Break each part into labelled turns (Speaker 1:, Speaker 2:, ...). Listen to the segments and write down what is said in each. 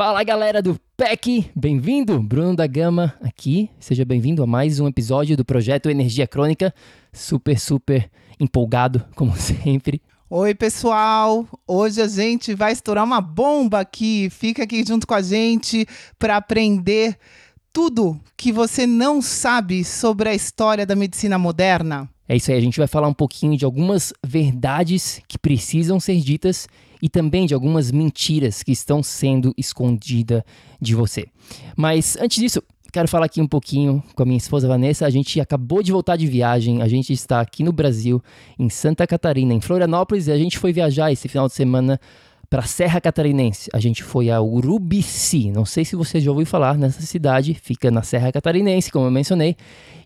Speaker 1: Fala galera do PEC, bem-vindo, Bruno da Gama aqui. Seja bem-vindo a mais um episódio do projeto Energia Crônica. Super, super empolgado, como sempre.
Speaker 2: Oi, pessoal! Hoje a gente vai estourar uma bomba aqui. Fica aqui junto com a gente para aprender tudo que você não sabe sobre a história da medicina moderna.
Speaker 1: É isso aí, a gente vai falar um pouquinho de algumas verdades que precisam ser ditas e também de algumas mentiras que estão sendo escondidas de você. Mas antes disso, quero falar aqui um pouquinho com a minha esposa Vanessa. A gente acabou de voltar de viagem, a gente está aqui no Brasil, em Santa Catarina, em Florianópolis, e a gente foi viajar esse final de semana para a Serra Catarinense. A gente foi a Urubici. Não sei se você já ouviu falar nessa cidade, fica na Serra Catarinense, como eu mencionei,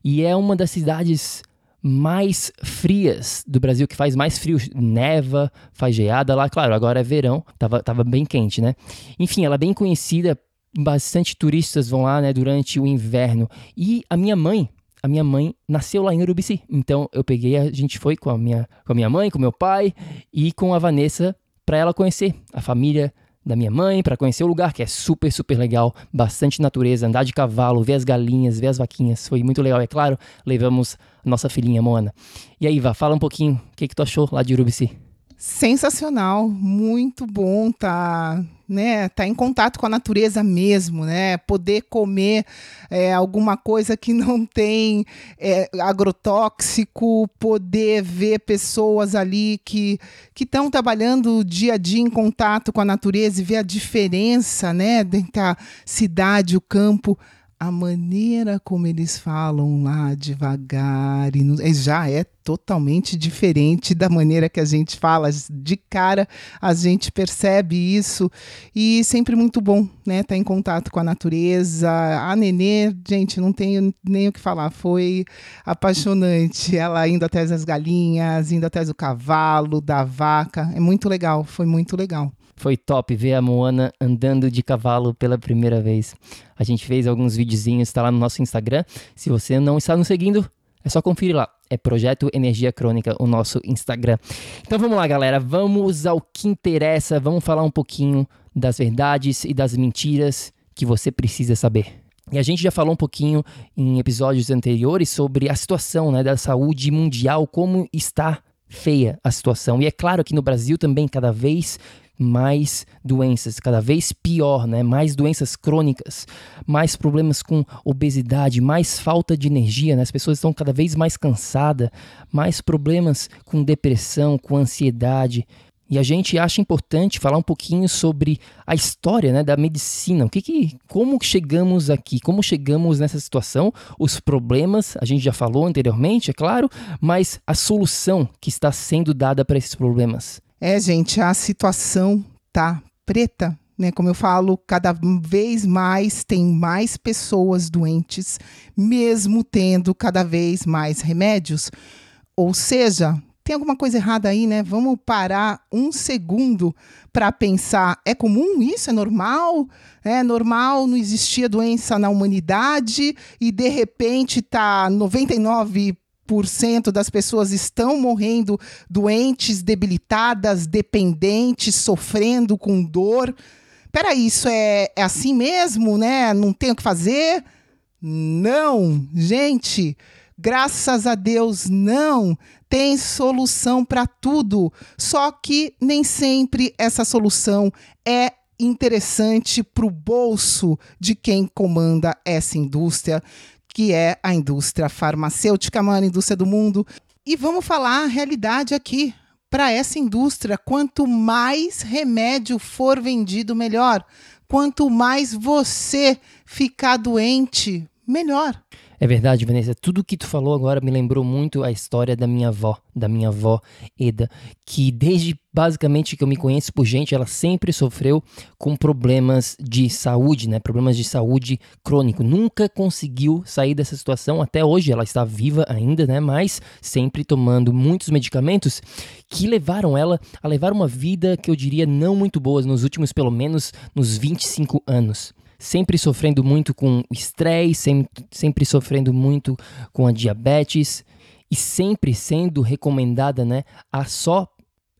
Speaker 1: e é uma das cidades mais frias do Brasil, que faz mais frio, neva, faz geada lá. Claro, agora é verão, tava, tava bem quente, né? Enfim, ela é bem conhecida, bastante turistas vão lá, né, durante o inverno. E a minha mãe, a minha mãe nasceu lá em Urubici. Então eu peguei, a gente foi com a minha, com a minha mãe, com meu pai e com a Vanessa para ela conhecer a família da minha mãe, para conhecer o lugar que é super, super legal, bastante natureza, andar de cavalo, ver as galinhas, ver as vaquinhas, foi muito legal. É claro, levamos nossa filhinha Moana. E aí, Vá, fala um pouquinho, o que, que tu achou lá de Urubici?
Speaker 2: Sensacional, muito bom tá, né, tá em contato com a natureza mesmo, né, poder comer é, alguma coisa que não tem é, agrotóxico, poder ver pessoas ali que que estão trabalhando dia a dia em contato com a natureza e ver a diferença, né, entre a cidade, o campo a maneira como eles falam lá devagar e no, já é totalmente diferente da maneira que a gente fala. De cara a gente percebe isso e sempre muito bom, né? Tá em contato com a natureza. A Nenê, gente, não tenho nem o que falar, foi apaixonante. Ela indo atrás das galinhas, indo atrás do cavalo, da vaca. É muito legal, foi muito legal.
Speaker 1: Foi top ver a Moana andando de cavalo pela primeira vez. A gente fez alguns videozinhos, está lá no nosso Instagram. Se você não está nos seguindo, é só conferir lá. É Projeto Energia Crônica, o nosso Instagram. Então vamos lá, galera. Vamos ao que interessa. Vamos falar um pouquinho das verdades e das mentiras que você precisa saber. E a gente já falou um pouquinho em episódios anteriores sobre a situação né, da saúde mundial, como está feia a situação. E é claro que no Brasil também cada vez mais doenças, cada vez pior, né? Mais doenças crônicas, mais problemas com obesidade, mais falta de energia, né? As pessoas estão cada vez mais cansadas, mais problemas com depressão, com ansiedade. E a gente acha importante falar um pouquinho sobre a história né, da medicina. O que, que como chegamos aqui? Como chegamos nessa situação? Os problemas, a gente já falou anteriormente, é claro, mas a solução que está sendo dada para esses problemas.
Speaker 2: É, gente, a situação tá preta, né? Como eu falo, cada vez mais tem mais pessoas doentes, mesmo tendo cada vez mais remédios. Ou seja, tem alguma coisa errada aí, né? Vamos parar um segundo para pensar: é comum isso? É normal? É normal, não existia doença na humanidade e de repente tá 99 cento das pessoas estão morrendo doentes, debilitadas, dependentes, sofrendo com dor. Peraí, isso é, é assim mesmo, né? Não tem o que fazer? Não, gente, graças a Deus, não. Tem solução para tudo. Só que nem sempre essa solução é interessante para o bolso de quem comanda essa indústria que é a indústria farmacêutica, a maior indústria do mundo. E vamos falar a realidade aqui. Para essa indústria, quanto mais remédio for vendido, melhor. Quanto mais você ficar doente, melhor.
Speaker 1: É verdade, Vanessa. Tudo que tu falou agora me lembrou muito a história da minha avó, da minha avó Eda, que desde basicamente que eu me conheço por gente, ela sempre sofreu com problemas de saúde, né? Problemas de saúde crônico. Nunca conseguiu sair dessa situação. Até hoje ela está viva ainda, né? Mas sempre tomando muitos medicamentos que levaram ela a levar uma vida que eu diria não muito boa nos últimos pelo menos nos 25 anos sempre sofrendo muito com estresse, sempre, sempre sofrendo muito com a diabetes e sempre sendo recomendada né, a só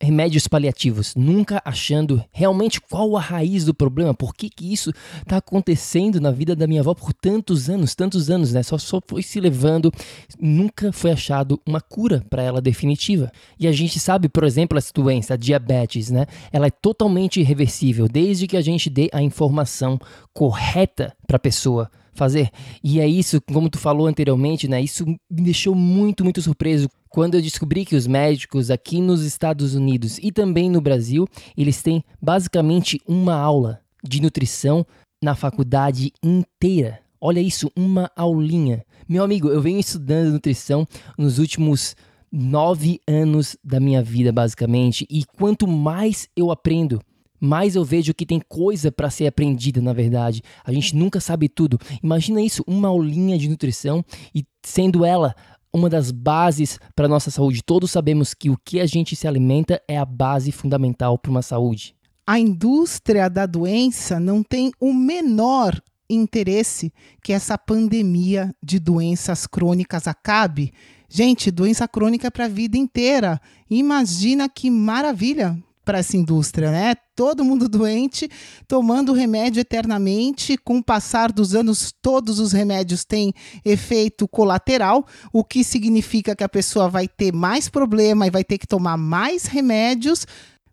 Speaker 1: remédios paliativos, nunca achando realmente qual a raiz do problema, por que, que isso está acontecendo na vida da minha avó por tantos anos, tantos anos, né? Só, só foi se levando, nunca foi achado uma cura para ela definitiva. E a gente sabe, por exemplo, essa doença, a diabetes, né? Ela é totalmente irreversível, desde que a gente dê a informação correta para a pessoa fazer. E é isso, como tu falou anteriormente, né? Isso me deixou muito, muito surpreso quando eu descobri que os médicos aqui nos Estados Unidos e também no Brasil, eles têm basicamente uma aula de nutrição na faculdade inteira. Olha isso, uma aulinha. Meu amigo, eu venho estudando nutrição nos últimos nove anos da minha vida, basicamente, e quanto mais eu aprendo, mais eu vejo que tem coisa para ser aprendida, na verdade. A gente nunca sabe tudo. Imagina isso, uma aulinha de nutrição e sendo ela uma das bases para nossa saúde. Todos sabemos que o que a gente se alimenta é a base fundamental para uma saúde.
Speaker 2: A indústria da doença não tem o menor interesse que essa pandemia de doenças crônicas acabe. Gente, doença crônica é para a vida inteira. Imagina que maravilha para essa indústria, né? Todo mundo doente, tomando remédio eternamente. Com o passar dos anos, todos os remédios têm efeito colateral, o que significa que a pessoa vai ter mais problema e vai ter que tomar mais remédios.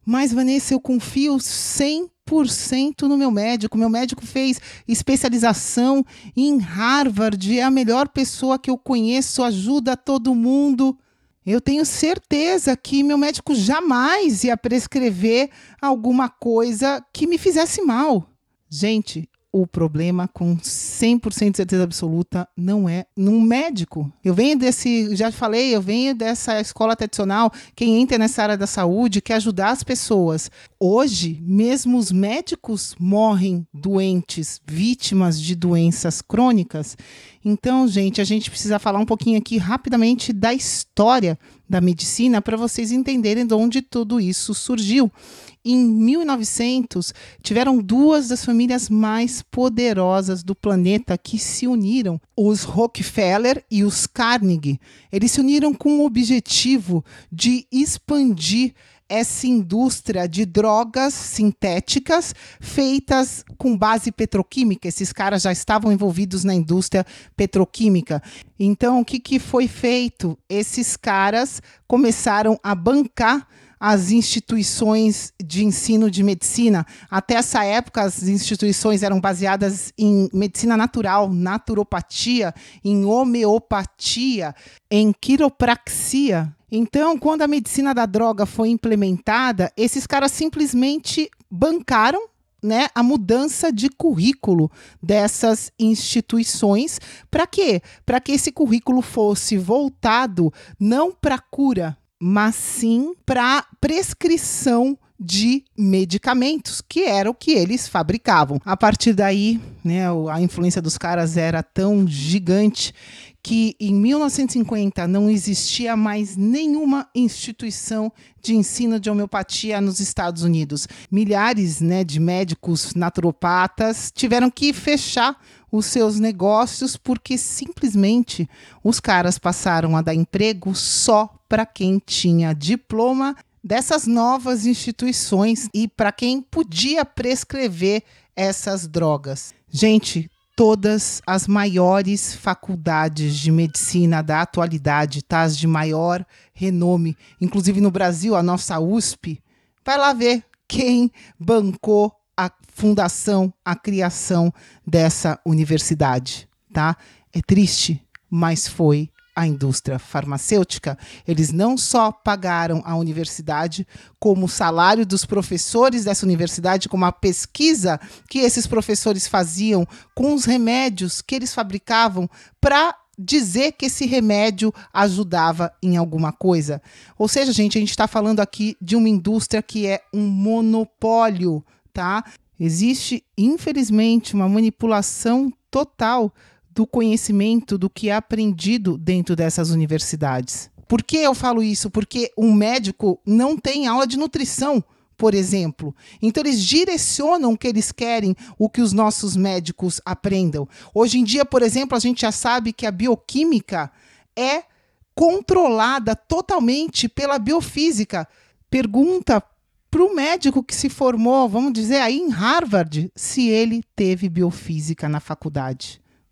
Speaker 2: Mas, Vanessa, eu confio 100% no meu médico. Meu médico fez especialização em Harvard, é a melhor pessoa que eu conheço, ajuda todo mundo. Eu tenho certeza que meu médico jamais ia prescrever alguma coisa que me fizesse mal. Gente, o problema com 100% de certeza absoluta não é num médico. Eu venho desse, já falei, eu venho dessa escola tradicional, quem entra nessa área da saúde quer ajudar as pessoas. Hoje, mesmo os médicos morrem doentes, vítimas de doenças crônicas. Então, gente, a gente precisa falar um pouquinho aqui rapidamente da história da medicina para vocês entenderem de onde tudo isso surgiu. Em 1900, tiveram duas das famílias mais poderosas do planeta que se uniram, os Rockefeller e os Carnegie. Eles se uniram com o objetivo de expandir essa indústria de drogas sintéticas feitas com base petroquímica. Esses caras já estavam envolvidos na indústria petroquímica. Então, o que, que foi feito? Esses caras começaram a bancar as instituições de ensino de medicina. Até essa época, as instituições eram baseadas em medicina natural, naturopatia, em homeopatia, em quiropraxia. Então, quando a medicina da droga foi implementada, esses caras simplesmente bancaram né, a mudança de currículo dessas instituições. Para quê? Para que esse currículo fosse voltado não para cura, mas sim para prescrição de medicamentos, que era o que eles fabricavam. A partir daí, né, a influência dos caras era tão gigante que em 1950 não existia mais nenhuma instituição de ensino de homeopatia nos Estados Unidos. Milhares né, de médicos naturopatas tiveram que fechar os seus negócios porque simplesmente os caras passaram a dar emprego só para quem tinha diploma dessas novas instituições e para quem podia prescrever essas drogas. Gente, todas as maiores faculdades de medicina da atualidade, tá? As de maior renome, inclusive no Brasil, a nossa USP, vai lá ver quem bancou a fundação, a criação dessa universidade, tá? É triste, mas foi a indústria farmacêutica, eles não só pagaram a universidade, como o salário dos professores dessa universidade, como a pesquisa que esses professores faziam com os remédios que eles fabricavam para dizer que esse remédio ajudava em alguma coisa. Ou seja, gente, a gente está falando aqui de uma indústria que é um monopólio, tá? Existe, infelizmente, uma manipulação total do conhecimento do que é aprendido dentro dessas universidades. Por que eu falo isso? Porque um médico não tem aula de nutrição, por exemplo. Então eles direcionam o que eles querem, o que os nossos médicos aprendam. Hoje em dia, por exemplo, a gente já sabe que a bioquímica é controlada totalmente pela biofísica. Pergunta para o médico que se formou, vamos dizer aí em Harvard, se ele teve biofísica na faculdade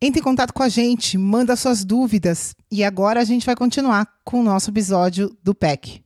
Speaker 2: Entre em contato com a gente, manda suas dúvidas e agora a gente vai continuar com o nosso episódio do PEC.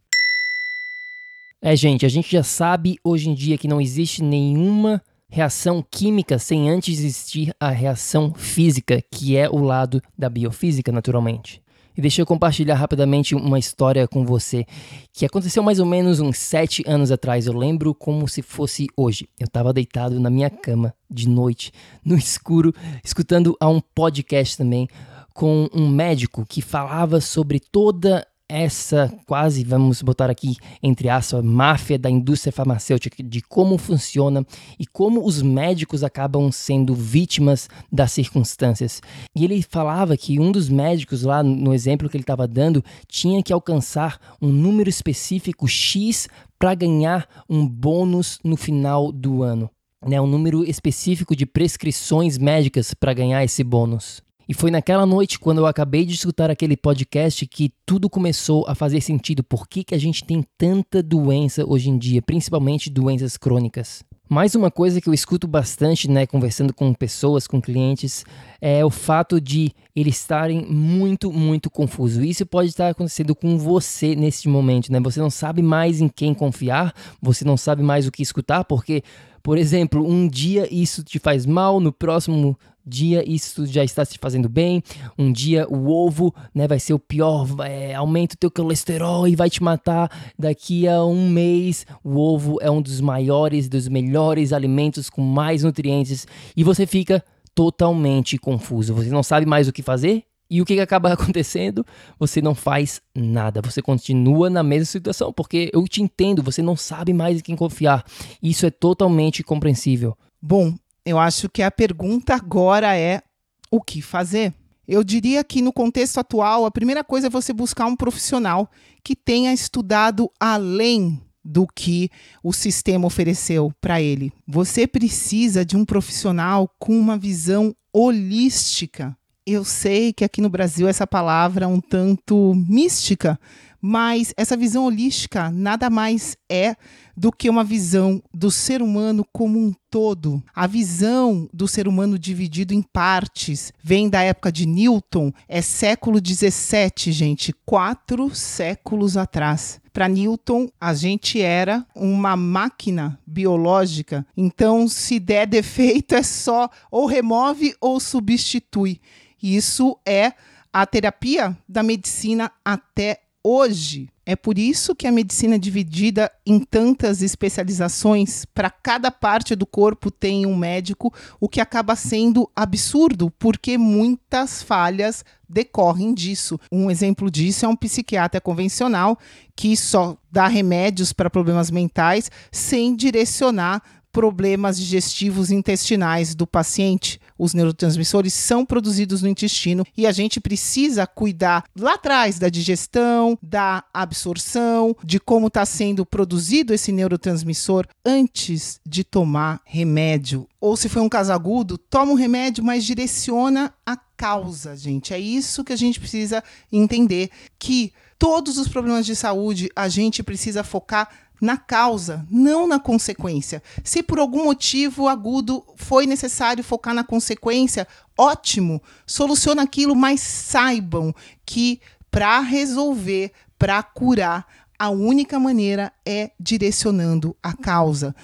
Speaker 1: É, gente, a gente já sabe hoje em dia que não existe nenhuma reação química sem antes existir a reação física, que é o lado da biofísica, naturalmente. E deixa eu compartilhar rapidamente uma história com você que aconteceu mais ou menos uns sete anos atrás. Eu lembro como se fosse hoje. Eu estava deitado na minha cama de noite, no escuro, escutando a um podcast também com um médico que falava sobre toda essa quase, vamos botar aqui entre aspas, máfia da indústria farmacêutica, de como funciona e como os médicos acabam sendo vítimas das circunstâncias. E ele falava que um dos médicos, lá no exemplo que ele estava dando, tinha que alcançar um número específico X para ganhar um bônus no final do ano. Né, um número específico de prescrições médicas para ganhar esse bônus. E foi naquela noite, quando eu acabei de escutar aquele podcast, que tudo começou a fazer sentido. Por que, que a gente tem tanta doença hoje em dia, principalmente doenças crônicas? Mais uma coisa que eu escuto bastante, né, conversando com pessoas, com clientes, é o fato de eles estarem muito, muito confusos. Isso pode estar acontecendo com você nesse momento, né? Você não sabe mais em quem confiar, você não sabe mais o que escutar, porque, por exemplo, um dia isso te faz mal, no próximo dia isso já está se fazendo bem, um dia o ovo né, vai ser o pior, é, aumenta o teu colesterol e vai te matar. Daqui a um mês, o ovo é um dos maiores, dos melhores alimentos com mais nutrientes e você fica totalmente confuso. Você não sabe mais o que fazer e o que acaba acontecendo? Você não faz nada. Você continua na mesma situação, porque eu te entendo, você não sabe mais em quem confiar. Isso é totalmente compreensível.
Speaker 2: Bom, eu acho que a pergunta agora é o que fazer? Eu diria que no contexto atual, a primeira coisa é você buscar um profissional que tenha estudado além do que o sistema ofereceu para ele. Você precisa de um profissional com uma visão holística. Eu sei que aqui no Brasil essa palavra é um tanto mística, Mas essa visão holística nada mais é do que uma visão do ser humano como um todo. A visão do ser humano dividido em partes vem da época de Newton, é século 17, gente, quatro séculos atrás. Para Newton, a gente era uma máquina biológica, então se der defeito é só ou remove ou substitui. Isso é a terapia da medicina até hoje. É por isso que a medicina é dividida em tantas especializações. Para cada parte do corpo tem um médico, o que acaba sendo absurdo, porque muitas falhas decorrem disso. Um exemplo disso é um psiquiatra convencional que só dá remédios para problemas mentais sem direcionar problemas digestivos intestinais do paciente. Os neurotransmissores são produzidos no intestino e a gente precisa cuidar lá atrás da digestão, da absorção, de como está sendo produzido esse neurotransmissor antes de tomar remédio. Ou se foi um caso agudo, toma um remédio, mas direciona a causa, gente. É isso que a gente precisa entender que todos os problemas de saúde a gente precisa focar na causa, não na consequência. Se por algum motivo agudo foi necessário focar na consequência, ótimo, soluciona aquilo, mas saibam que para resolver, para curar, a única maneira é direcionando a causa.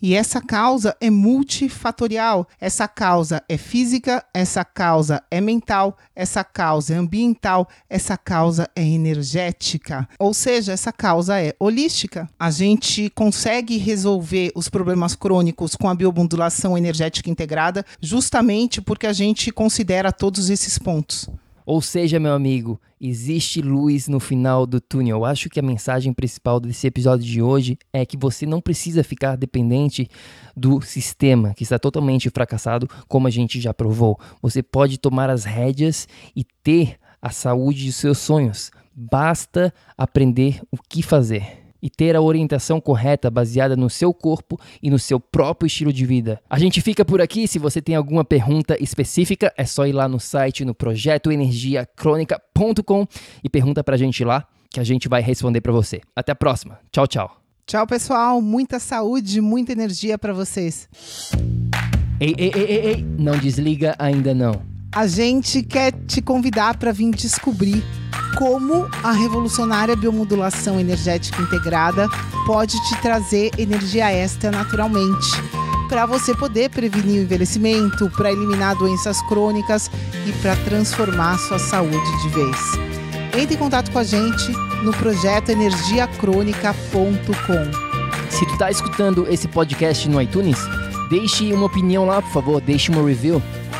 Speaker 2: E essa causa é multifatorial. Essa causa é física, essa causa é mental, essa causa é ambiental, essa causa é energética. Ou seja, essa causa é holística. A gente consegue resolver os problemas crônicos com a biomodulação energética integrada justamente porque a gente considera todos esses pontos.
Speaker 1: Ou seja, meu amigo, existe luz no final do túnel. Eu acho que a mensagem principal desse episódio de hoje é que você não precisa ficar dependente do sistema que está totalmente fracassado, como a gente já provou. Você pode tomar as rédeas e ter a saúde de seus sonhos. Basta aprender o que fazer e ter a orientação correta baseada no seu corpo e no seu próprio estilo de vida. A gente fica por aqui. Se você tem alguma pergunta específica, é só ir lá no site no projetoenergiacronica.com e pergunta pra gente lá que a gente vai responder para você. Até a próxima. Tchau, tchau.
Speaker 2: Tchau, pessoal. Muita saúde, muita energia para vocês.
Speaker 1: Ei, ei, ei, ei, ei, não desliga ainda não.
Speaker 2: A gente quer te convidar para vir descobrir como a revolucionária biomodulação energética integrada pode te trazer energia extra naturalmente, para você poder prevenir o envelhecimento, para eliminar doenças crônicas e para transformar sua saúde de vez. Entre em contato com a gente no projeto energiacrônica.com.
Speaker 1: Se tu tá escutando esse podcast no iTunes, deixe uma opinião lá, por favor, deixe uma review.